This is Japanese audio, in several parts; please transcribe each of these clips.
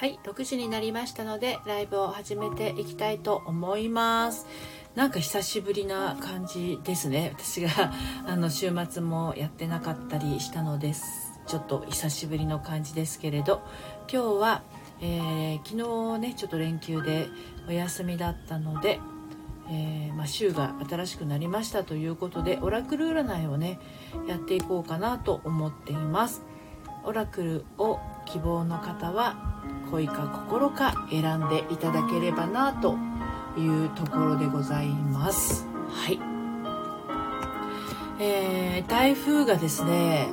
はい6時になりましたのでライブを始めていきたいと思います。なんか久しぶりな感じですね。私が あの週末もやってなかったりしたのです。ちょっと久しぶりの感じですけれど。今日は、えー、昨日ねちょっと連休でお休みだったのでえー、まあ、週が新しくなりましたということでオラクル占いをねやっていこうかなと思っています。オラクルを希望の方は恋か心か選んでいただければなというところでございますはいえー、台風がですね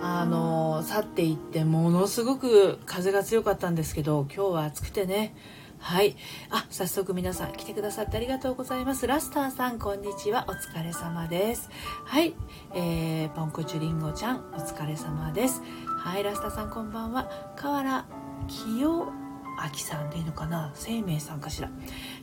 あの去っていってものすごく風が強かったんですけど今日は暑くてねはい。あ、早速皆さん来てくださってありがとうございます。ラスターさん、こんにちは。お疲れ様です。はい。えー、ポンコチュリンゴちゃん、お疲れ様です。はい、ラスターさん、こんばんは。河原清明さんでいいのかな？生命さんかしら？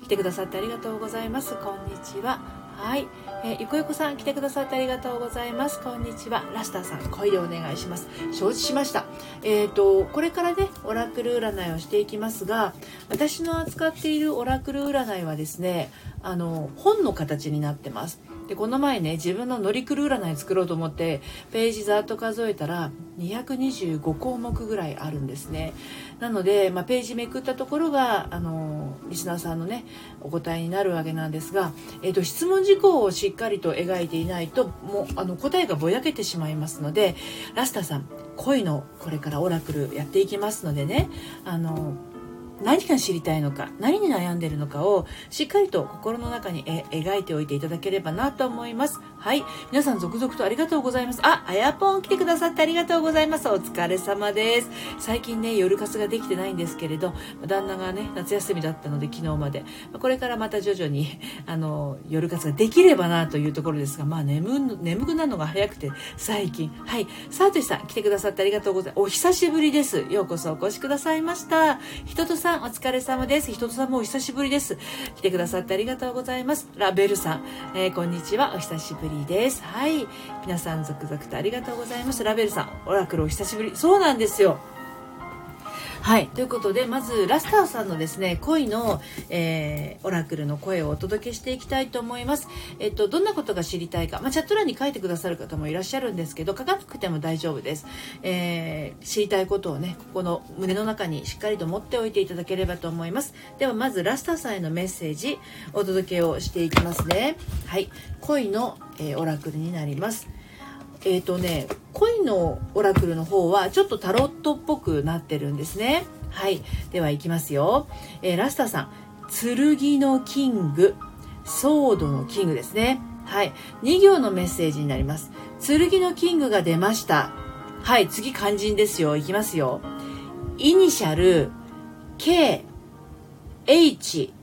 来てくださってありがとうございます。こんにちは。はい、えー、ゆこゆこさん来てくださってありがとうございます。こんにちは。ラスターさん声でお願いします。承知しました。えっ、ー、とこれからねオラクル占いをしていきますが私の扱っているオラクル占いはですねあの本の形になってます。でこの前ね自分の乗り来る占い作ろうと思ってページざっと数えたら225項目ぐらいあるんですね。なので、まあ、ページめくったところがあのリスナーさんのねお答えになるわけなんですが、えーと、質問事項をしっかりと描いていないともうあの答えがぼやけてしまいますのでラスターさん恋のこれからオラクルやっていきますのでねあの何が知りたいのか何に悩んでるのかをしっかりと心の中に描いておいていただければなと思います。はい。皆さん続々とありがとうございます。ああやぽん来てくださってありがとうございます。お疲れ様です。最近ね夜活ができてないんですけれど旦那がね夏休みだったので昨日まで。これからまた徐々に あの夜活ができればなというところですがまあ眠眠くなるのが早くて最近。はい。さとしさん来てくださってありがとうございます。お久しぶりです。ようこそお越しくださいました。人とさん、お疲れ様です。ひととさんもお久しぶりです。来てくださってありがとうございます。ラベルさん、えー、こんにちは。お久しぶりです。はい。皆さん、続々とありがとうございました。ラベルさん、オラクルお久しぶり。そうなんですよ。はい。ということで、まず、ラスターさんのですね、恋の、えー、オラクルの声をお届けしていきたいと思います。えっと、どんなことが知りたいか、まあ、チャット欄に書いてくださる方もいらっしゃるんですけど、書かなくても大丈夫です。えー、知りたいことをね、ここの胸の中にしっかりと持っておいていただければと思います。では、まず、ラスターさんへのメッセージ、お届けをしていきますね。はい。恋の、えー、オラクルになります。えっ、ー、とね恋のオラクルの方はちょっとタロットっぽくなってるんですね。はい。ではいきますよ、えー、ラスターさん。剣のキング。ソードのキングですね。はい。2行のメッセージになります。剣のキングが出ました。はい。次肝心ですよ。いきますよ。イニシャル K H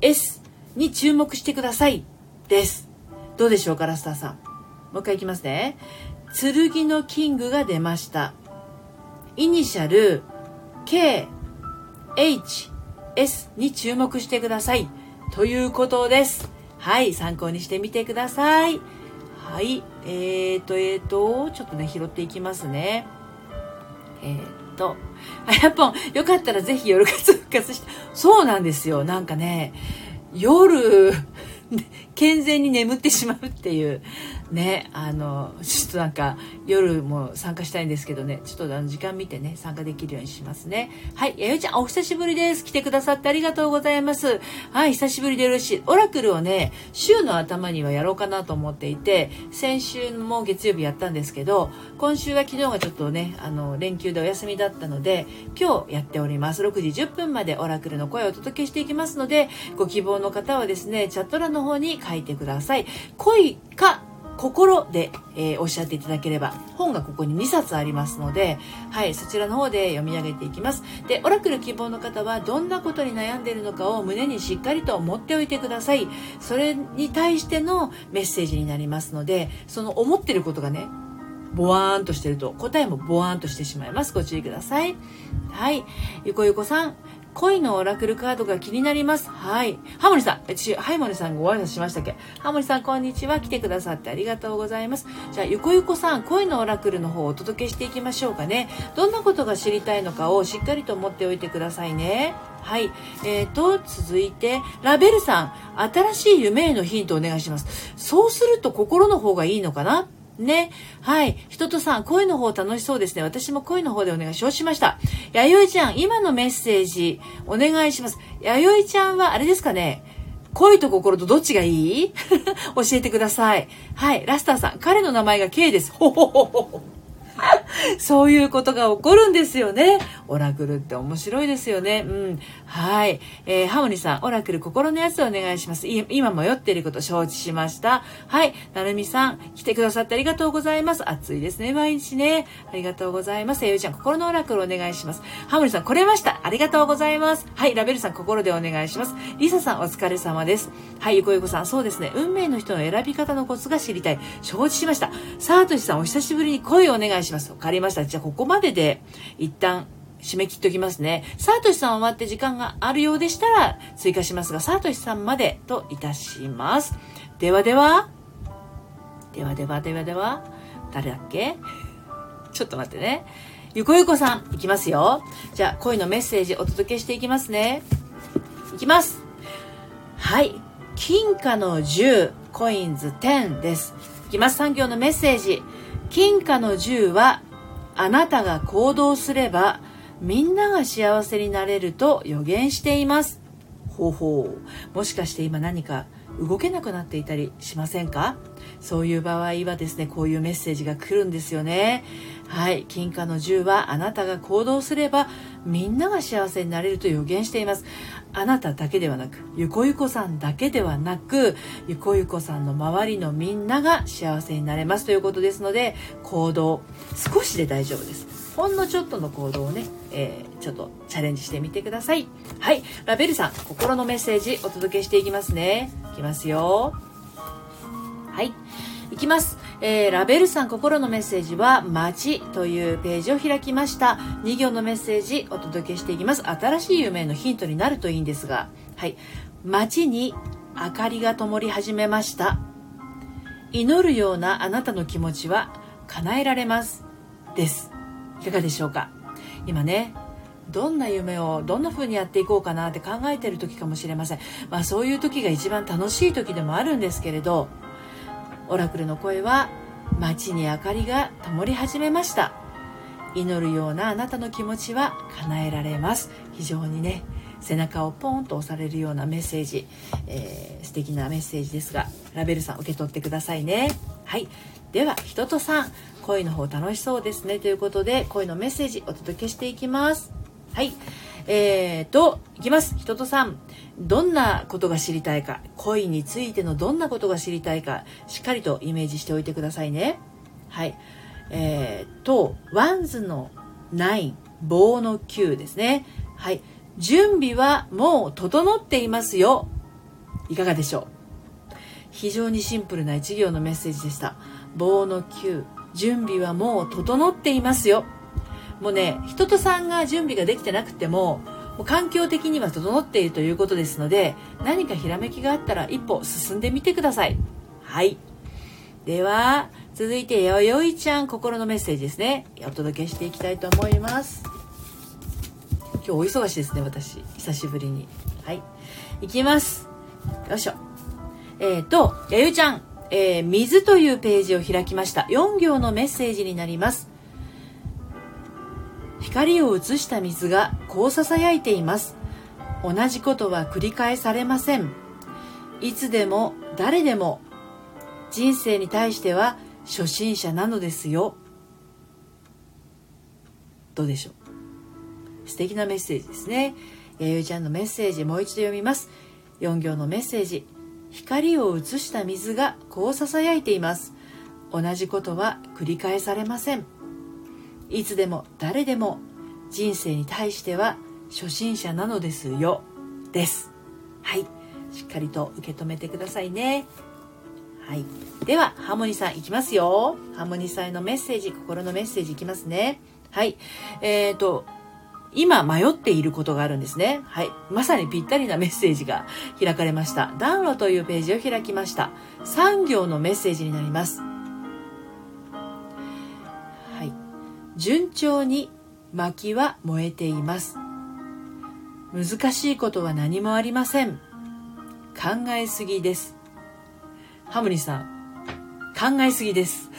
S に注目してください。です。どうでしょうかラスターさん。もう一回いきますね。剣のキングが出ました。イニシャル K、H、S に注目してください。ということです。はい、参考にしてみてください。はい、えーと、えーと、ちょっとね、拾っていきますね。えーと、あやっぽん、よかったらぜひ夜活復活して、そうなんですよ。なんかね、夜、健全に眠ってしまうっていうねあのちょっとなんか夜も参加したいんですけどねちょっとあの時間見てね参加できるようにしますね。はいやよちゃんお久しぶりです。来てくださってありがとうございます。はい久しぶりでよろしい。オラクルをね週の頭にはやろうかなと思っていて先週も月曜日やったんですけど今週は昨日がちょっとねあの連休でお休みだったので今日やっております。6時10分までオラクルの声をお届けしていきますのでご希望の方はですねチャット欄の方に書いてください。恋か心で、えー、おっしゃっていただければ、本がここに2冊ありますので、はい、そちらの方で読み上げていきます。で、オラクル希望の方は、どんなことに悩んでいるのかを胸にしっかりと持っておいてください。それに対してのメッセージになりますので、その思ってることがね、ボワーンとしてると答えもボワーンとしてしまいますご注意くださいはいゆこゆこさん恋のオラクルカードが気になります。はい。ハモリさん、私、ハイモリさんご挨拶しましたっけ？ハモリさん、こんにちは。来てくださってありがとうございます。じゃあ、ゆこゆこさん、恋のオラクルの方をお届けしていきましょうかね。どんなことが知りたいのかをしっかりと思っておいてくださいね。はい。えーと、続いて、ラベルさん、新しい夢へのヒントをお願いします。そうすると心の方がいいのかな？ね。はい。人とさん、声の方楽しそうですね。私も声の方でお願いしました。弥生ちゃん、今のメッセージ、お願いします。弥生ちゃんは、あれですかね。恋と心とどっちがいい？教えてください。はい。ラスターさん、彼の名前が K です。ほほほほ。そういうことが起こるんですよね。オラクルって面白いですよね。うん。はい。えー、ハモニさん、オラクル心のやつをお願いします。今迷っていること承知しました。はい。なるみさん、来てくださってありがとうございます。暑いですね、毎日ね。ありがとうございます。えゆちゃん、心のオラクルお願いします。ハモニさん、来れました。ありがとうございます。はい。ラベルさん、心でお願いします。リサさん、お疲れ様です。はい。ゆこゆこさん、そうですね。運命の人の選び方のコツが知りたい。承知しました。サートシさん、お久しぶりに声をお願いします。かりました。じゃあ、ここまでで、一旦、締め切っておきますね。サートシさん終わって時間があるようでしたら追加しますが、サートシさんまでといたします。ではでは、ではではではでは、誰だっけ？ちょっと待ってね。ゆこゆこさん、いきますよ。じゃあ、恋のメッセージお届けしていきますね。いきます。はい。金貨の10、コインズ10です。いきます。3行のメッセージ。金貨の10はあなたが行動すればみんなが幸せになれると予言しています。ほうほう。もしかして今何か動けなくなっていたりしませんか？そういう場合はですねこういうメッセージが来るんですよね。はい。金貨の10はあなたが行動すればみんなが幸せになれると予言しています。あなただけではなくゆこゆこさんだけではなくゆこゆこさんの周りのみんなが幸せになれますということですので行動少しで大丈夫です。ほんのちょっとの行動をね、えー、ちょっとチャレンジしてみてください。はい。ラベルさん心のメッセージお届けしていきますね。いきますよ。はい。いきます。えー、ラベルさん心のメッセージは、街というページを開きました。2行のメッセージお届けしていきます。新しい夢のヒントになるといいんですが、はい。街に明かりが灯り始めました。祈るようなあなたの気持ちは叶えられます。です。いかがでしょうか？今ね、どんな夢をどんな風にやっていこうかなって考えてる時かもしれません。まあそういう時が一番楽しい時でもあるんですけれど、オラクルの声は街に明かりが灯り始めました。祈るようなあなたの気持ちは叶えられます。非常にね背中をポンと押されるようなメッセージ、えー、素敵なメッセージですがラベルさん受け取ってくださいね。はい。では人とさん恋の方楽しそうですね。ということで恋のメッセージお届けしていきます。はい。えーと、いきます。人とさん。どんなことが知りたいか、恋についてのどんなことが知りたいか、しっかりとイメージしておいてくださいね。はい。えーと、ワンズの9、棒の9ですね。はい。準備はもう整っていますよ。いかがでしょう非常にシンプルな一行のメッセージでした。棒の9、準備はもう整っていますよ。もうね人とさんが準備ができてなくてももう環境的には整っているということですので何かひらめきがあったら一歩進んでみてください。はい。では続いてよよいちゃん心のメッセージですね。お届けしていきたいと思います。今日お忙しいですね私。久しぶりに。はい。いきます。よいしょ。えっ、ー、とやゆちゃん。えー、水というページを開きました。4行のメッセージになります光を映した水がこう囁いています。同じことは繰り返されません。いつでも誰でも人生に対しては初心者なのですよ。どうでしょう？素敵なメッセージですね。弥生ちゃんのメッセージもう一度読みます。4行のメッセージ。光を映した水がこう囁いています。同じことは繰り返されません。いつでも誰でも人生に対しては初心者なのですよですはいしっかりと受け止めてくださいねはいではハーモニーさんいきますよハーモニーさんへのメッセージ心のメッセージいきますねはいえーと今迷っていることがあるんですね。はい。まさにぴったりなメッセージが開かれました。暖炉というページを開きました。産業のメッセージになります。順調に薪は燃えています。難しいことは何もありません。考えすぎです。ハムニさん、考えすぎです。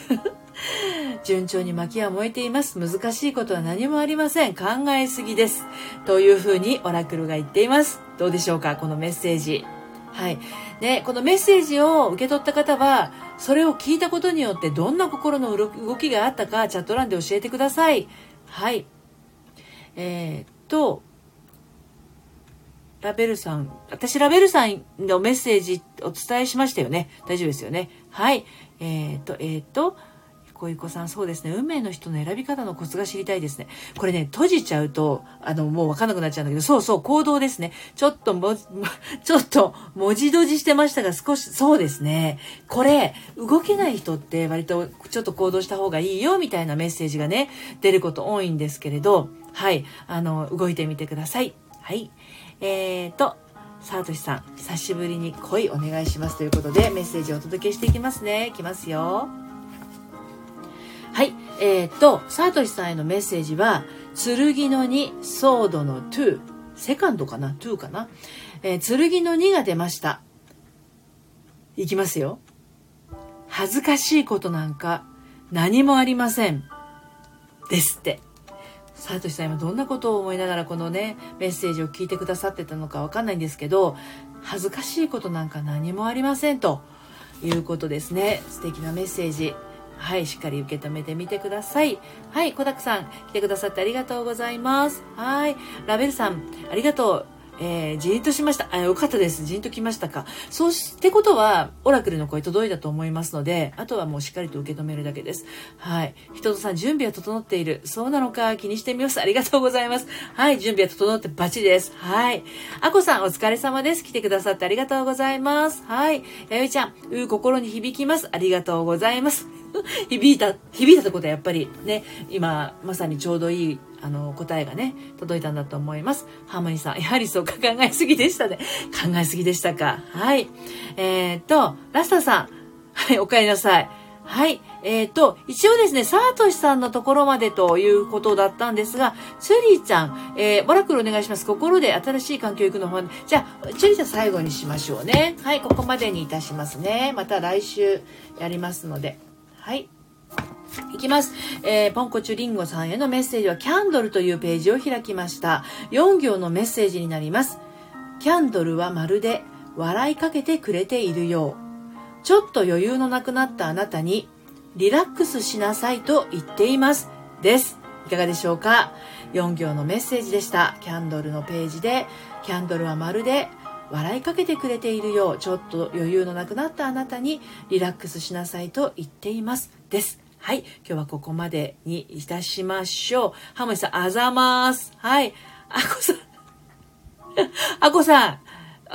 順調に薪は燃えています。難しいことは何もありません。考えすぎです。というふうにオラクルが言っています。どうでしょうかこのメッセージ。はい。ね、このメッセージを受け取った方は、それを聞いたことによってどんな心の動きがあったか、チャット欄で教えてください。はい。えー、っと、ラベルさん、私ラベルさんのメッセージお伝えしましたよね。大丈夫ですよね。はい。えー、っと、えー、っと、こいこさん、そうですね。運命の人の選び方のコツが知りたいですね。これね、閉じちゃうと、あの、もうわかんなくなっちゃうんだけど、そうそう、行動ですね。ちょっとも、ちょっと、文字閉じしてましたが、少し、そうですね。これ、動けない人って割と、ちょっと行動した方がいいよ、みたいなメッセージがね、出ること多いんですけれど、はい、あの、動いてみてください。はい。えーと、さとしさん、久しぶりに恋お願いしますということで、メッセージをお届けしていきますね。いきますよ。はい。えー、っと、サトシさんへのメッセージは、剣の2、ソードの2、セカンドかな ?2 かな？えー、剣の2が出ました。いきますよ。恥ずかしいことなんか何もありません。ですって。サトシさん今どんなことを思いながらこのね、メッセージを聞いてくださってたのかわかんないんですけど、恥ずかしいことなんか何もありませんということですね。素敵なメッセージ。はい、しっかり受け止めてみてください。はい、小沢さん、来てくださってありがとうございます。はい、ラベルさん、ありがとう。えー、じーんとしました。あ、よかったです。じーんときましたか。そうしてことは、オラクルの声届いたと思いますので、あとはもうしっかりと受け止めるだけです。はい。人とさん、準備は整っている。そうなのか、気にしてみます。ありがとうございます。はい、準備は整ってバチです。はい。あこさん、お疲れ様です。来てくださってありがとうございます。はい。やよいちゃん、う心に響きます。ありがとうございます。響いた、響いたってことはやっぱりね、今、まさにちょうどいいあの、答えがね、届いたんだと思います。ハーモニーさん、やはりそうか、考えすぎでしたね。考えすぎでしたか。はい。えー、っと、ラスタさん。はい、お帰りなさい。はい。えっ、と、一応ですね、サートシさんのところまでということだったんですが、チュリーちゃん、えー、オラクルお願いします。心で新しい環境行くの方じゃあ、チュリーちゃん最後にしましょうね。はい、ここまでにいたしますね。また来週やりますので。はい。いきます。えー、ポンコチュリンゴさんへのメッセージは、キャンドルというページを開きました。4行のメッセージになります。キャンドルはまるで笑いかけてくれているよう。ちょっと余裕のなくなったあなたに、リラックスしなさいと言っています。です。いかがでしょうか ?4 行のメッセージでした。キャンドルのページで、キャンドルはまるで笑いかけてくれているよう、ちょっと余裕のなくなったあなたにリラックスしなさいと言っています。です。はい。今日はここまでにいたしましょう。ハモリさん、あざます。はい。あこさん。あこさん。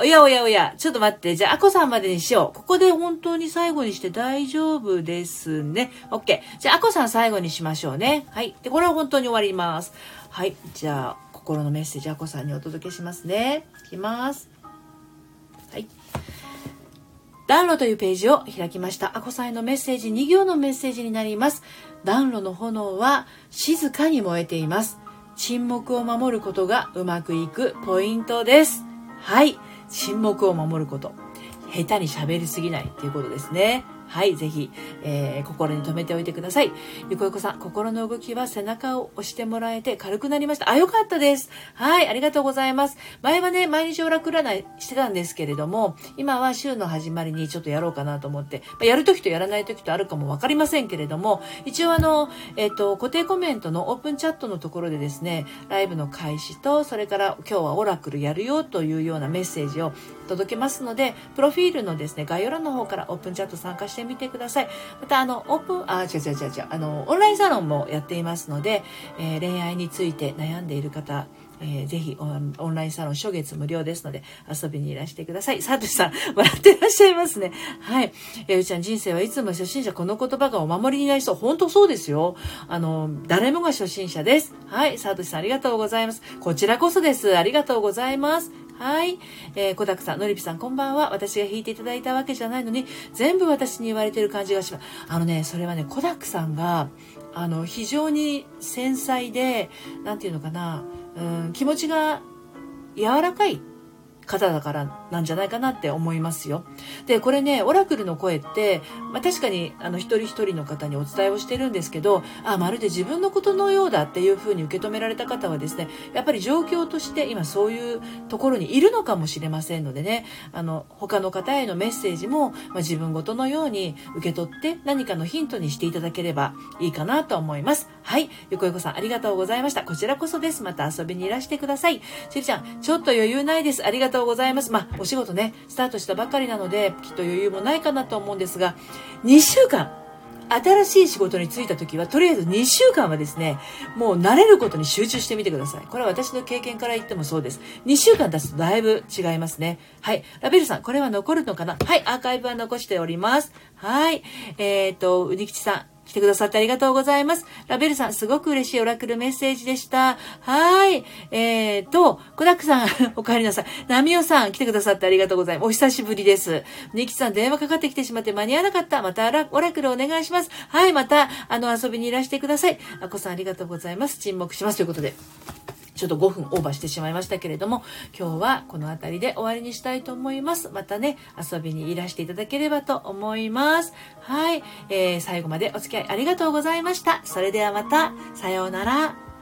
おやおやおや、ちょっと待って。じゃあ、あこさんまでにしよう。ここで本当に最後にして大丈夫ですね。OK。じゃあ、あこさん最後にしましょうね。はい。で、これは本当に終わります。はい。じゃあ、心のメッセージ、あこさんにお届けしますね。いきます。はい。暖炉というページを開きました。アコさんへのメッセージ、2行のメッセージになります。暖炉の炎は静かに燃えています。沈黙を守ることがうまくいくポイントです。はい。沈黙を守ること。下手に喋りすぎないっていうことですね。はい、ぜひ、えー、心に留めておいてください。ゆこゆこさん、心の動きは背中を押してもらえて軽くなりました。あ、よかったです。はい、ありがとうございます。前はね、毎日オラク占いしてたんですけれども、今は週の始まりにちょっとやろうかなと思って、ま、やるときとやらないときとあるかもわかりませんけれども、一応あの、えっ、ー、と、固定コメントのオープンチャットのところでですね、ライブの開始と、それから今日はオラクルやるよというようなメッセージを届けますので、プロフィールのですね、概要欄の方からオープンチャット参加しててみてください。また、あの、オープン、あ、違う違う違う違う、あの、オンラインサロンもやっていますので、えー、恋愛について悩んでいる方、えー、ぜひオンラインサロン初月無料ですので遊びにいらしてください。サトシさん、笑ってらっしゃいますね。はい。えー、うちゃん人生はいつも初心者この言葉がお守りになりそう。本当そうですよ。あの、誰もが初心者です。はい。サトシさんありがとうございます。こちらこそです。ありがとうございます。はい。えー、小沢さん、のりぴさん、こんばんは。私が弾いていただいたわけじゃないのに、全部私に言われてる感じがします。あのね、それはね、小沢さんが、あの、非常に繊細で、なんていうのかな、うん、気持ちが柔らかい方だからなんじゃないかなって思いますよ。で、これね、オラクルの声って、まあ、確かに、あの、一人一人の方にお伝えをしてるんですけど、あ、まるで自分のことのようだっていうふうに受け止められた方はですね、やっぱり状況として今そういうところにいるのかもしれませんのでね、あの、他の方へのメッセージも、まあ、自分ごとのように受け取って何かのヒントにしていただければいいかなと思います。はい。ゆこゆこさん、ありがとうございました。こちらこそです。また遊びにいらしてください。しりちゃん、ちょっと余裕ないです。ありがとうとうございます。まあ、お仕事ね、スタートしたばかりなので、きっと余裕もないかなと思うんですが、2週間、新しい仕事に就いた時は、とりあえず2週間はですね、もう慣れることに集中してみてください。これは私の経験から言ってもそうです。2週間経つとだいぶ違いますね。はい。ラベルさん、これは残るのかな？はい、アーカイブは残しております。はい。えっ、ー、と、うにきちさん、来てくださってありがとうございます。ラベルさん、すごく嬉しいオラクルメッセージでした。はい。えーと、コダックさん、お帰りなさい。ナミオさん、来てくださってありがとうございます。お久しぶりです。ニキさん、電話かかってきてしまって間に合わなかった。またオラクルお願いします。はい、また、あの、遊びにいらしてください。あこさん、ありがとうございます。沈黙します。ということで。ちょっと5分オーバーしてしまいましたけれども、今日はこの辺りで終わりにしたいと思います。またね、遊びにいらしていただければと思います。はい。えー、最後までお付き合いありがとうございました。それではまた、さようなら。